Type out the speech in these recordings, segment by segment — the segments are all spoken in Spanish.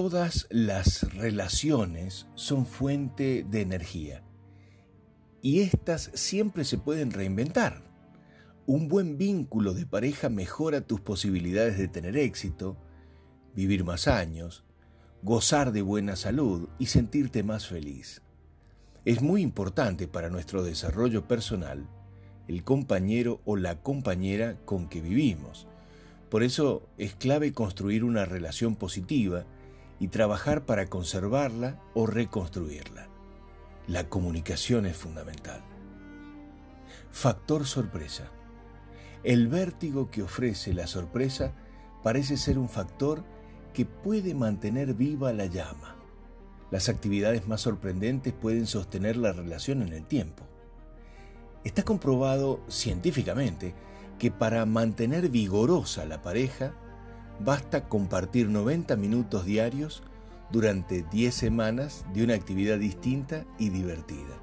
Todas las relaciones son fuente de energía y éstas siempre se pueden reinventar. Un buen vínculo de pareja mejora tus posibilidades de tener éxito, vivir más años, gozar de buena salud y sentirte más feliz. Es muy importante para nuestro desarrollo personal el compañero o la compañera con que vivimos. Por eso es clave construir una relación positiva y trabajar para conservarla o reconstruirla. La comunicación es fundamental. Factor sorpresa. El vértigo que ofrece la sorpresa parece ser un factor que puede mantener viva la llama. Las actividades más sorprendentes pueden sostener la relación en el tiempo. Está comprobado científicamente que para mantener vigorosa la pareja, basta compartir 90 minutos diarios durante 10 semanas de una actividad distinta y divertida.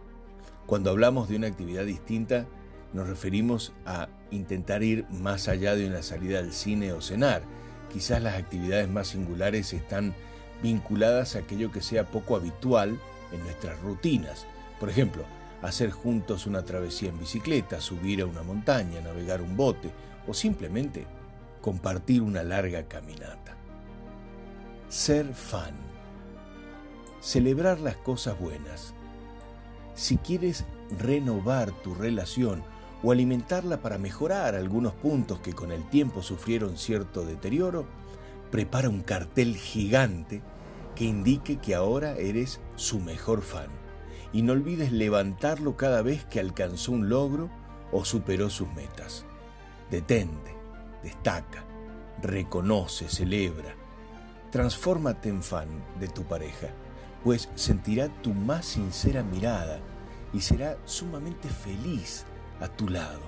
Cuando hablamos de una actividad distinta, nos referimos a intentar ir más allá de una salida al cine o cenar. Quizás las actividades más singulares están vinculadas a aquello que sea poco habitual en nuestras rutinas. Por ejemplo, hacer juntos una travesía en bicicleta, subir a una montaña, navegar un bote o simplemente compartir una larga caminata. Ser fan. Celebrar las cosas buenas. Si quieres renovar tu relación o alimentarla para mejorar algunos puntos que con el tiempo sufrieron cierto deterioro, prepara un cartel gigante que indique que ahora eres su mejor fan. Y no olvides levantarlo cada vez que alcanzó un logro o superó sus metas. Detente destaca, reconoce, celebra. Transfórmate en fan de tu pareja, pues sentirá tu más sincera mirada y será sumamente feliz a tu lado.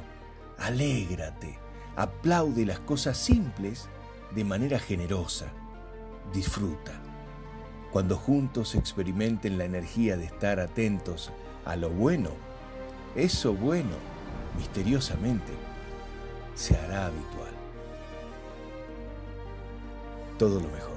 Alégrate, aplaude las cosas simples de manera generosa. Disfruta. Cuando juntos experimenten la energía de estar atentos a lo bueno, eso bueno, misteriosamente, se hará habitual todo lo mejor.